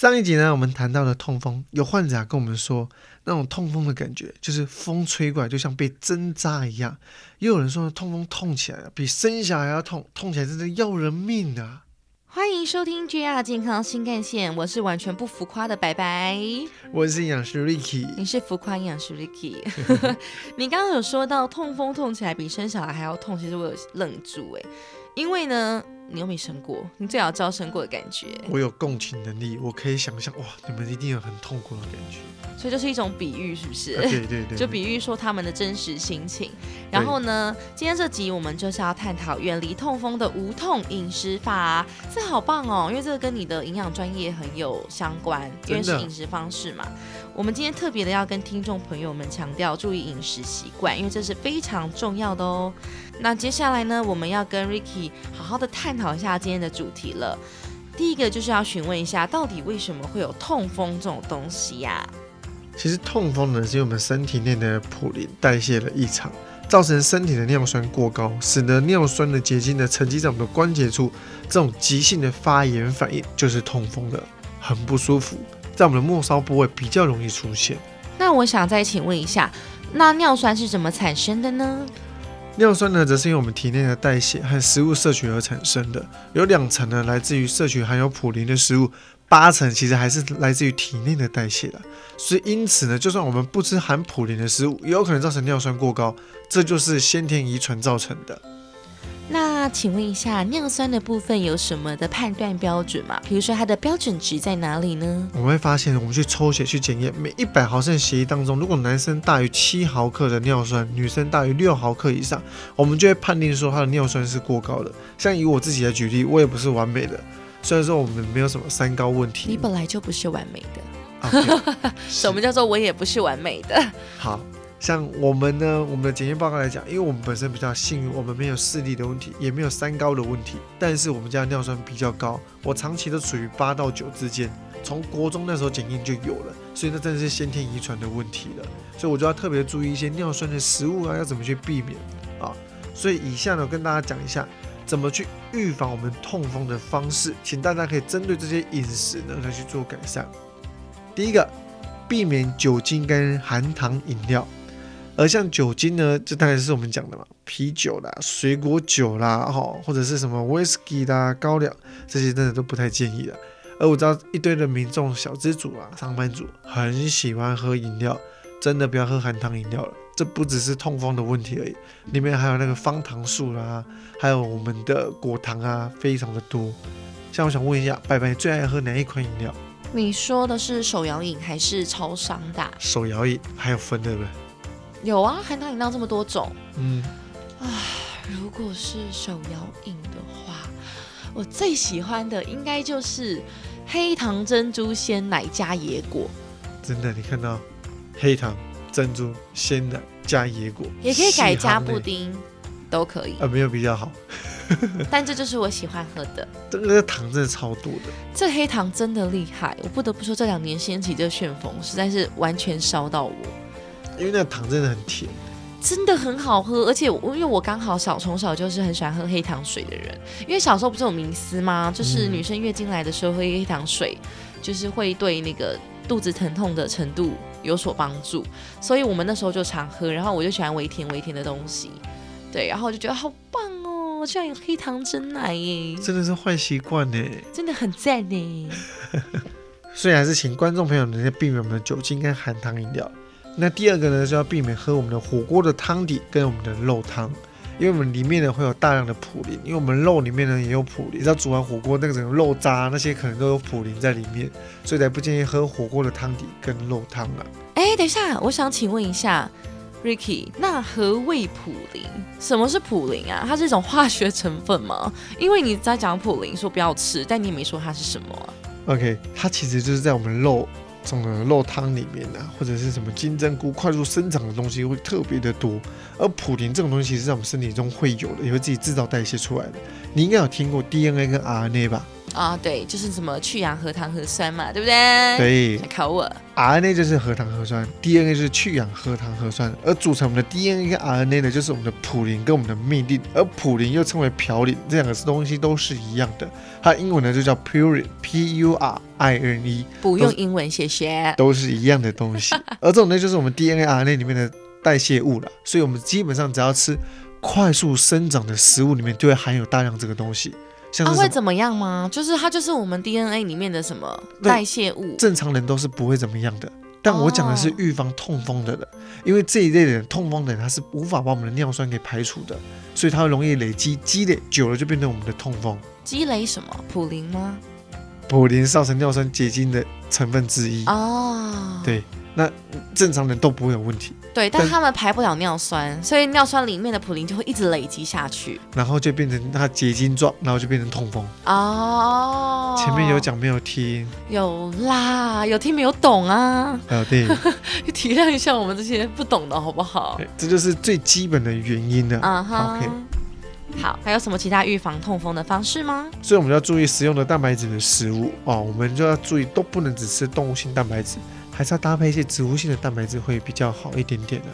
上一集呢，我们谈到了痛风，有患者啊跟我们说，那种痛风的感觉就是风吹过来就像被针扎一样。也有人说痛风痛起来啊，比生小孩还要痛，痛起来真的要人命啊！欢迎收听 JR 健康新干线，我是完全不浮夸的白白，我是营养师 Ricky，你是浮夸营养师 Ricky。你刚刚有说到痛风痛起来比生小孩还要痛，其实我有愣住哎，因为呢。你又没生过，你最好知道生过的感觉。我有共情能力，我可以想象，哇，你们一定有很痛苦的感觉。所以就是一种比喻，是不是？对对 对。就比喻说他们的真实心情。然后呢，今天这集我们就是要探讨远离痛风的无痛饮食法，这好棒哦，因为这个跟你的营养专业很有相关，因为是饮食方式嘛。我们今天特别的要跟听众朋友们强调，注意饮食习惯，因为这是非常重要的哦。那接下来呢，我们要跟 Ricky 好好的探讨一下今天的主题了。第一个就是要询问一下，到底为什么会有痛风这种东西呀？其实痛风呢，是因为我们身体内的普林代谢的异常，造成身体的尿酸过高，使得尿酸的结晶呢沉积在我们的关节处，这种急性的发炎反应就是痛风的，很不舒服，在我们的末梢部位比较容易出现。那我想再请问一下，那尿酸是怎么产生的呢？尿酸呢，则是因为我们体内的代谢和食物摄取而产生的，有两层呢来自于摄取含有普林的食物，八成其实还是来自于体内的代谢的。所以因此呢，就算我们不吃含普林的食物，也有可能造成尿酸过高，这就是先天遗传造成的。那请问一下，尿酸的部分有什么的判断标准吗？比如说它的标准值在哪里呢？我们会发现，我们去抽血去检验，每一百毫升血液当中，如果男生大于七毫克的尿酸，女生大于六毫克以上，我们就会判定说他的尿酸是过高的。像以我自己来举例，我也不是完美的，虽然说我们没有什么三高问题。你本来就不是完美的。什么叫做我也不是完美的？好。像我们呢，我们的检验报告来讲，因为我们本身比较幸运，我们没有视力的问题，也没有三高的问题，但是我们家尿酸比较高，我长期都处于八到九之间，从国中那时候检验就有了，所以那真的是先天遗传的问题了，所以我就要特别注意一些尿酸的食物啊，要怎么去避免啊？所以以下呢，跟大家讲一下怎么去预防我们痛风的方式，请大家可以针对这些饮食呢来去做改善。第一个，避免酒精跟含糖饮料。而像酒精呢，这当然是我们讲的嘛，啤酒啦、水果酒啦，哈，或者是什么 whisky 啦、高粱这些，真的都不太建议了。而我知道一堆的民众、小资主啊、上班族很喜欢喝饮料，真的不要喝含糖饮料了。这不只是痛风的问题而已，里面还有那个方糖素啦，还有我们的果糖啊，非常的多。像我想问一下，白白最爱喝哪一款饮料？你说的是手摇饮还是超商的？手摇饮还有分对不对？有啊，含糖饮料这么多种。嗯，啊，如果是手摇饮的话，我最喜欢的应该就是黑糖珍珠鲜奶加野果。真的，你看到黑糖珍珠鲜奶加野果，也可以改加布丁，都可以。啊，没有比较好。但这就是我喜欢喝的。这个糖真的超多的。这黑糖真的厉害，我不得不说，这两年掀起这旋风，实在是完全烧到我。因为那个糖真的很甜，真的很好喝，而且因为我刚好小从小就是很喜欢喝黑糖水的人，因为小时候不是有迷思吗？就是女生月经来的时候喝黑糖水，就是会对那个肚子疼痛的程度有所帮助，所以我们那时候就常喝，然后我就喜欢微甜微甜的东西，对，然后我就觉得好棒哦，居然有黑糖真奶。耶，真的是坏习惯呢，真的很赞呢，所以还是请观众朋友能够避免我们的酒精跟含糖饮料。那第二个呢，就要避免喝我们的火锅的汤底跟我们的肉汤，因为我们里面呢会有大量的普林，因为我们肉里面呢也有普林，你知道煮完火锅那个整个肉渣那些可能都有普林在里面，所以才不建议喝火锅的汤底跟肉汤啊。哎，等一下，我想请问一下，Ricky，那何谓普林？什么是普林啊？它是一种化学成分吗？因为你在讲普林说不要吃，但你也没说它是什么。OK，它其实就是在我们肉。这种肉汤里面啊，或者是什么金针菇快速生长的东西会特别的多，而普林这种东西是在我们身体中会有的，也会自己制造代谢出来的。你应该有听过 DNA 跟 RNA 吧？啊，对，就是什么去氧核糖核酸嘛，对不对？对来考我。，RNA 就是核糖核酸，DNA 就是去氧核糖核酸，而组成我们的 DNA 跟 RNA 呢，就是我们的普林跟我们的嘧啶，而普林又称为嘌呤，这两个东西都是一样的。它的英文呢就叫 purine，P U R I N E，不用英文，谢谢。都是一样的东西。而这种呢，就是我们 DNA、RNA 里面的代谢物了，所以我们基本上只要吃快速生长的食物里面，就会含有大量这个东西，像啊，是什么会怎么样吗？就是它就是我们 DNA 里面的什么代谢物正常人都是不会怎么样的。但我讲的是哦预防痛风的人，因为这一类的人，痛风的人他是无法把我们的尿酸给排除的，所以他会容易累积，积累久了就变成我们的痛风。积累什么？普林吗？普林造成尿酸结晶的成分之一，哦，对那正常人都不会有问题，对，但但他们排不了尿酸，所以尿酸里面的普林就会一直累积下去。然后就变成它结晶状，然后就变成痛风。哦，前面有讲没有听？有啦，有听没有懂啊？呃，对，体谅一下我们这些不懂的好不好？对这就是最基本的原因了。啊哈 OK 好，还有什么其他预防痛风的方式吗？所以我们要注意食用的蛋白质的食物哦，我们就要注意都不能只吃动物性蛋白质，还是要搭配一些植物性的蛋白质会比较好一点点的。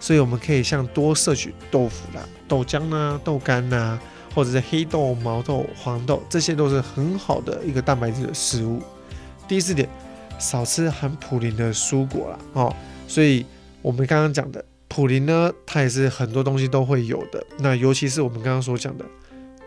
所以我们可以像多摄取豆腐啦、豆浆啦、豆干啦，或者是黑豆、毛豆、黄豆，这些都是很好的一个蛋白质的食物。第四点，少吃含普林的蔬果啦哦。所以我们刚刚讲的普林呢，它也是很多东西都会有的。那尤其是我们刚刚所讲的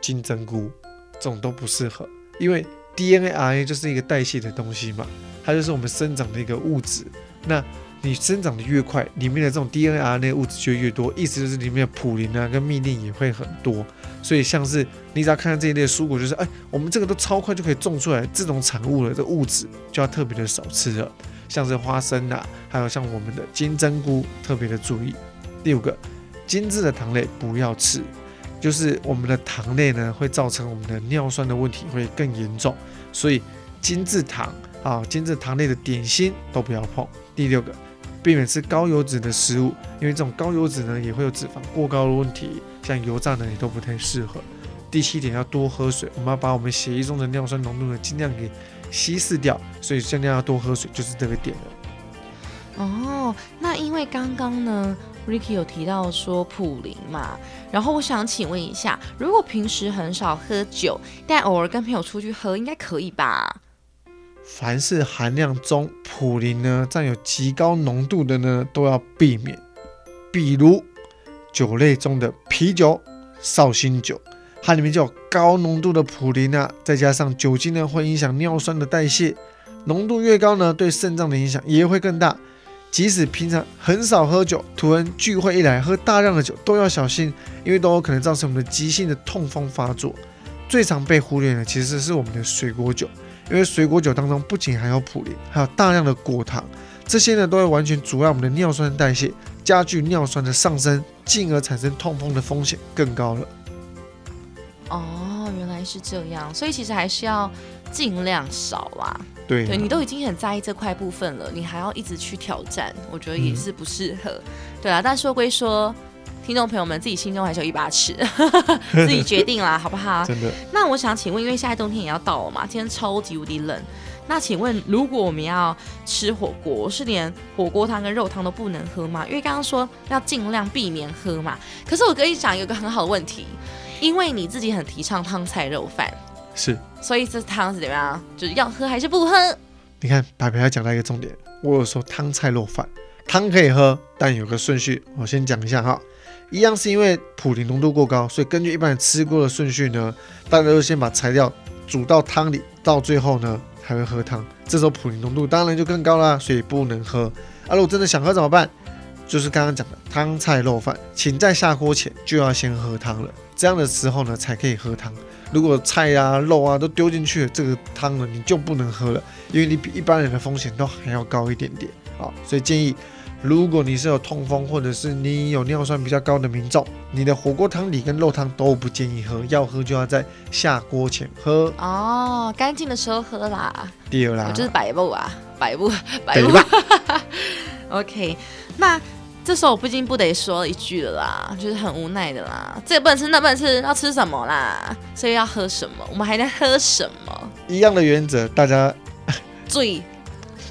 金针菇，这种都不适合，因为 DNA、RNA 就是一个代谢的东西嘛，它就是我们生长的一个物质。那你生长的越快，里面的这种 DNA、RNA 物质就越多，意思就是里面的普林啊跟嘧啶也会很多。所以像是你只要看到这一类蔬果，就是哎，我们这个都超快就可以种出来这种产物了，这物质就要特别的少吃了。像是花生啊，还有像我们的金针菇，特别的注意。第五个，精致的糖类不要吃，就是我们的糖类呢会造成我们的尿酸的问题会更严重，所以精致糖啊、精致糖类的点心都不要碰。第六个，避免吃高油脂的食物，因为这种高油脂呢也会有脂肪过高的问题，像油炸呢也都不太适合。第七点要多喝水，我们要把我们血液中的尿酸浓度呢尽量给稀释掉，所以尽量要多喝水，就是这个点了。哦，那因为刚刚呢，Ricky 有提到说普林嘛，然后我想请问一下，如果平时很少喝酒，但偶尔跟朋友出去喝，应该可以吧？凡是含量中普林呢占有极高浓度的呢，都要避免。比如酒类中的啤酒、绍兴酒，它里面就有高浓度的普林啊，再加上酒精呢会影响尿酸的代谢，浓度越高呢，对肾脏的影响也会更大。即使平常很少喝酒，突然聚会一来喝大量的酒，都要小心，因为都有可能造成我们的急性的痛风发作。最常被忽略的其实是我们的水果酒，因为水果酒当中不仅含有普林，还有大量的果糖，这些呢都会完全阻碍我们的尿酸代谢，加剧尿酸的上升，进而产生痛风的风险更高了。哦，原来是这样，所以其实还是要尽量少啦。对啊，对你都已经很在意这块部分了，你还要一直去挑战，我觉得也是不适合。对啊，但说归说，听众朋友们自己心中还是有一把尺，自己决定啦，好不好？真的那我想请问，因为现在冬天也要到了嘛，今天超级无敌冷。那请问，如果我们要吃火锅，是连火锅汤跟肉汤都不能喝吗？因为刚刚说要尽量避免喝嘛。可是我跟你讲，有个很好的问题，因为你自己很提倡汤菜肉饭，是。所以这汤是怎么样？就是要喝还是不喝？你看白白要讲到一个重点，我有说汤菜肉饭，汤可以喝，但有个顺序，我先讲一下哈。一样是因为普林浓度过高，所以根据一般人吃过的顺序呢，大家都先把材料煮到汤里，到最后呢才会喝汤。这时候普林浓度当然就更高啦，所以不能喝。啊，如果真的想喝怎么办？就是刚刚讲的汤菜肉饭，请在下锅前就要先喝汤了，这样的时候呢才可以喝汤。如果菜啊、肉啊都丢进去了，这个汤呢你就不能喝了，因为你比一般人的风险都还要高一点点。好，所以建议，如果你是有痛风或者是你有尿酸比较高的民众，你的火锅汤底跟肉汤都不建议喝，要喝就要在下锅前喝。哦，干净的时候喝啦，第二啦我，就是摆布啊，摆布，摆对布。吧？OK，那这时候我不禁不得说一句了啦，就是很无奈的啦，这个不能吃，那不能吃，要吃什么啦？所以要喝什么？我们还在喝什么？一样的原则，大家最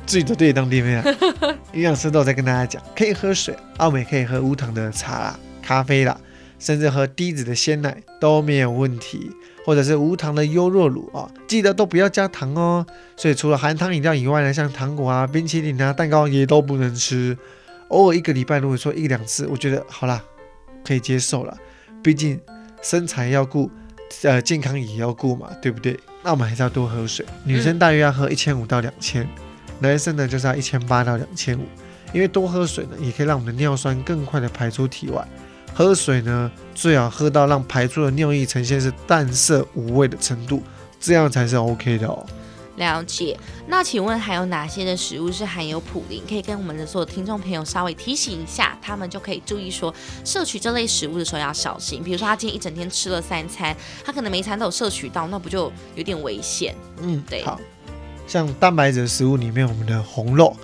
自己的对当地面啊。营养师都有在跟大家讲，可以喝水，澳美可以喝无糖的茶啦、咖啡啦，甚至喝低脂的鲜奶都没有问题，或者是无糖的优酪乳啊，记得都不要加糖哦。所以除了含糖饮料以外呢，像糖果啊、冰淇淋啊、蛋糕也都不能吃。偶尔一个礼拜，如果说一两次，我觉得好啦，可以接受了。毕竟身材要顾，呃，健康也要顾嘛，对不对？那我们还是要多喝水。女生大约要喝一千五到两千，男生呢就是要一千八到两千五。因为多喝水呢，也可以让我们的尿酸更快的排出体外。喝水呢，最好喝到让排出的尿液呈现是淡色无味的程度，这样才是 OK 的哦。了解。那请问还有哪些的食物是含有普林？可以跟我们的所有听众朋友稍微提醒一下，他们就可以注意说，摄取这类食物的时候要小心。比如说他今天一整天吃了三餐，他可能每一餐都有摄取到，那不就有点危险？嗯，对好像蛋白质的食物里面，我们的红肉、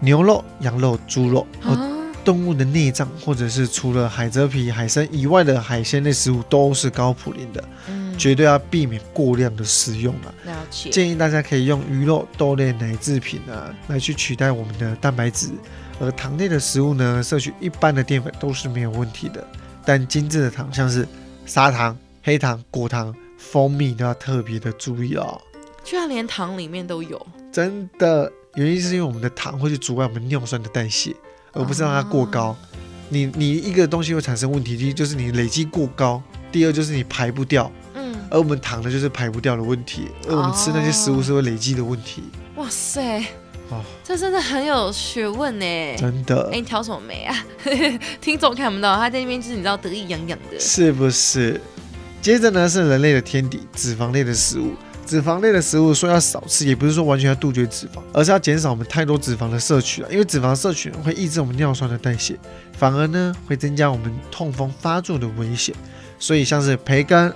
牛肉、羊肉、猪肉，和啊，动物的内脏，或者是除了海蜇皮、海参以外的海鲜类食物，都是高普林的，嗯，绝对要避免过量的食用啊。了解。建议大家可以用鱼肉、豆类、奶制品啊来去取代我们的蛋白质，而糖类的食物呢，摄取一般的淀粉都是没有问题的，但精致的糖，像是砂糖、黑糖、果糖、蜂蜜都要特别的注意哦。居然连糖里面都有，真的，原因是因为我们的糖会去阻碍我们尿酸的代谢，而不是让它过高。你你一个东西会产生问题，第一就是你累积过高，第二就是你排不掉，嗯，而我们糖的就是排不掉的问题，而我们吃那些食物是会累积的问题。哇塞，哦，这真的很有学问呢。真的哎，你挑什么眉啊？听众看不到，他在那边就是你知道得意洋洋的。是不是？接着呢是人类的天敌，脂肪类的食物。脂肪类的食物说要少吃，也不是说完全要杜绝脂肪，而是要减少我们太多脂肪的摄取了。因为脂肪摄取会抑制我们尿酸的代谢，反而呢会增加我们痛风发作的危险。所以像是培根、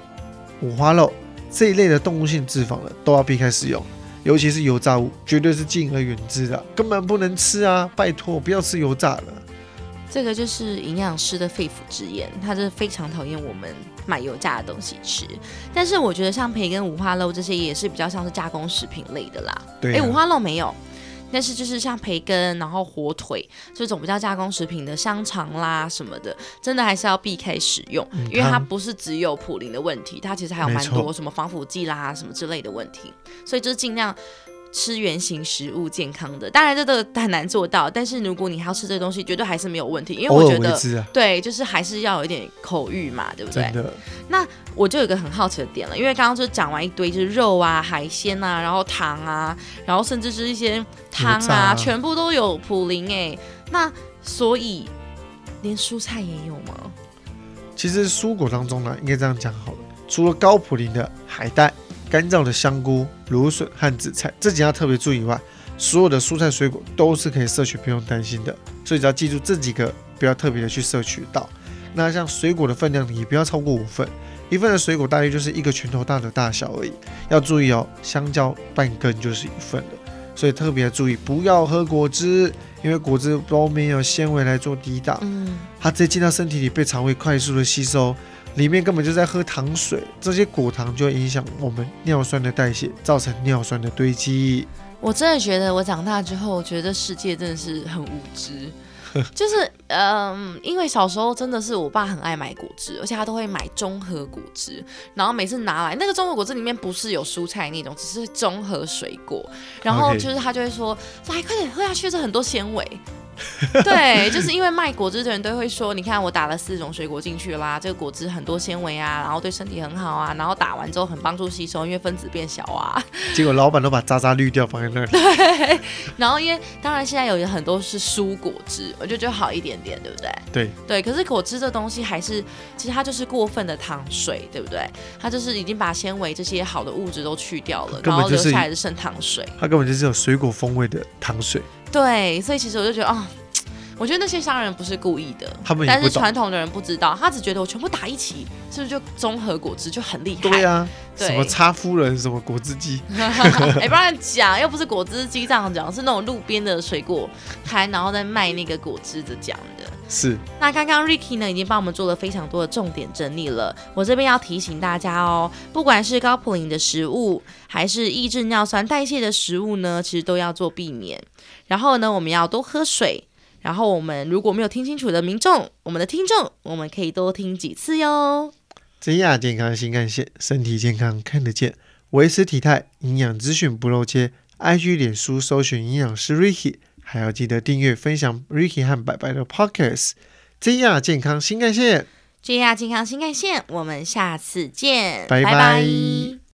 五花肉这一类的动物性脂肪呢，都要避开食用，尤其是油炸物，绝对是敬而远之的，根本不能吃啊！拜托，不要吃油炸了。这个就是营养师的肺腑之言，他就是非常讨厌我们买油炸的东西吃。但是我觉得像培根、五花肉这些也是比较像是加工食品类的啦。对、哎、啊，五花肉没有，但是就是像培根，然后火腿这种比较加工食品的香肠啦什么的，真的还是要避开使用，嗯因为它它不是只有普林的问题，它其实还有蛮多什么防腐剂啦什么之类的问题，所以就是尽量。吃原形食物，健康的，当然这个很难做到，但是如果你还要吃这个东西，绝对还是没有问题，因为我觉得，啊，对，就是还是要有一点口欲嘛，对不对真？的。我就有一个很好奇的点了，因为刚刚就讲完一堆，就是肉啊、海鲜啊，然后糖啊，然后甚至是一些汤啊，啊全部都有普林哎。那所以连蔬菜也有吗？其实蔬果当中呢，应该这样讲好了，除了高普林的海带、干燥的香菇、芦笋和紫菜这几样特别注意以外，所有的蔬菜水果都是可以摄取，不用担心的。所以只要记住这几个，不要特别的去摄取到。那像水果的分量，也不要超过五份，一份的水果大约就是一个拳头大的大小而已。要注意哦，香蕉半根就是一份的，所以特别注意不要喝果汁，因为果汁都没有纤维来做抵挡。嗯，它直接进到身体里，被肠胃快速的吸收，里面根本就在喝糖水，这些果糖就会影响我们尿酸的代谢，造成尿酸的堆积。我真的觉得我长大之后，我觉得世界真的是很无知。就是嗯，因为小时候真的是我爸很爱买果汁，而且他都会买综合果汁，然后每次拿来那个综合果汁里面不是有蔬菜那种，只是综合水果，然后就是他就会说来快点喝下去，这很多纤维。对，就是因为卖果汁的人都会说，你看我打了四种水果进去啦，这个果汁很多纤维啊，然后对身体很好啊，然后打完之后很帮助吸收，因为分子变小啊。结果老板都把渣渣滤掉放在那里。对然后因为当然现在有很多是蔬果汁，我觉得就好一点点，对不对？对，对，可是果汁这东西还是，其实它就是过分的糖水，对不对？它就是已经把纤维这些好的物质都去掉了，然后留下来的剩糖水。它根本就是有水果风味的糖水，对，所以其实我就觉得啊、我觉得那些商人不是故意的，他们也但是。传统的人不知道，他只觉得我全部打一起，是不是就综合果汁就很厉害？对啊，对什么差夫人，什么果汁机，哎、不然讲，又不是果汁机这样讲，是那种路边的水果摊，然后在卖那个果汁的讲的。是，那刚刚 Ricky 呢已经帮我们做了非常多的重点整理了，我这边要提醒大家哦，不管是高普林的食物，还是抑制尿酸代谢的食物呢，其实都要做避免。然后呢，我们要多喝水。然后我们如果没有听清楚的民众，我们的听众，我们可以多听几次哟。真亚健康新干线，身体健康看得见，维持体态，营养资讯不漏接。IG、脸书搜寻营养师 Ricky，还要记得订阅、分享 Ricky 和白白的 Podcast。真亚健康新干线，真亚健康新干线，我们下次见，拜。拜拜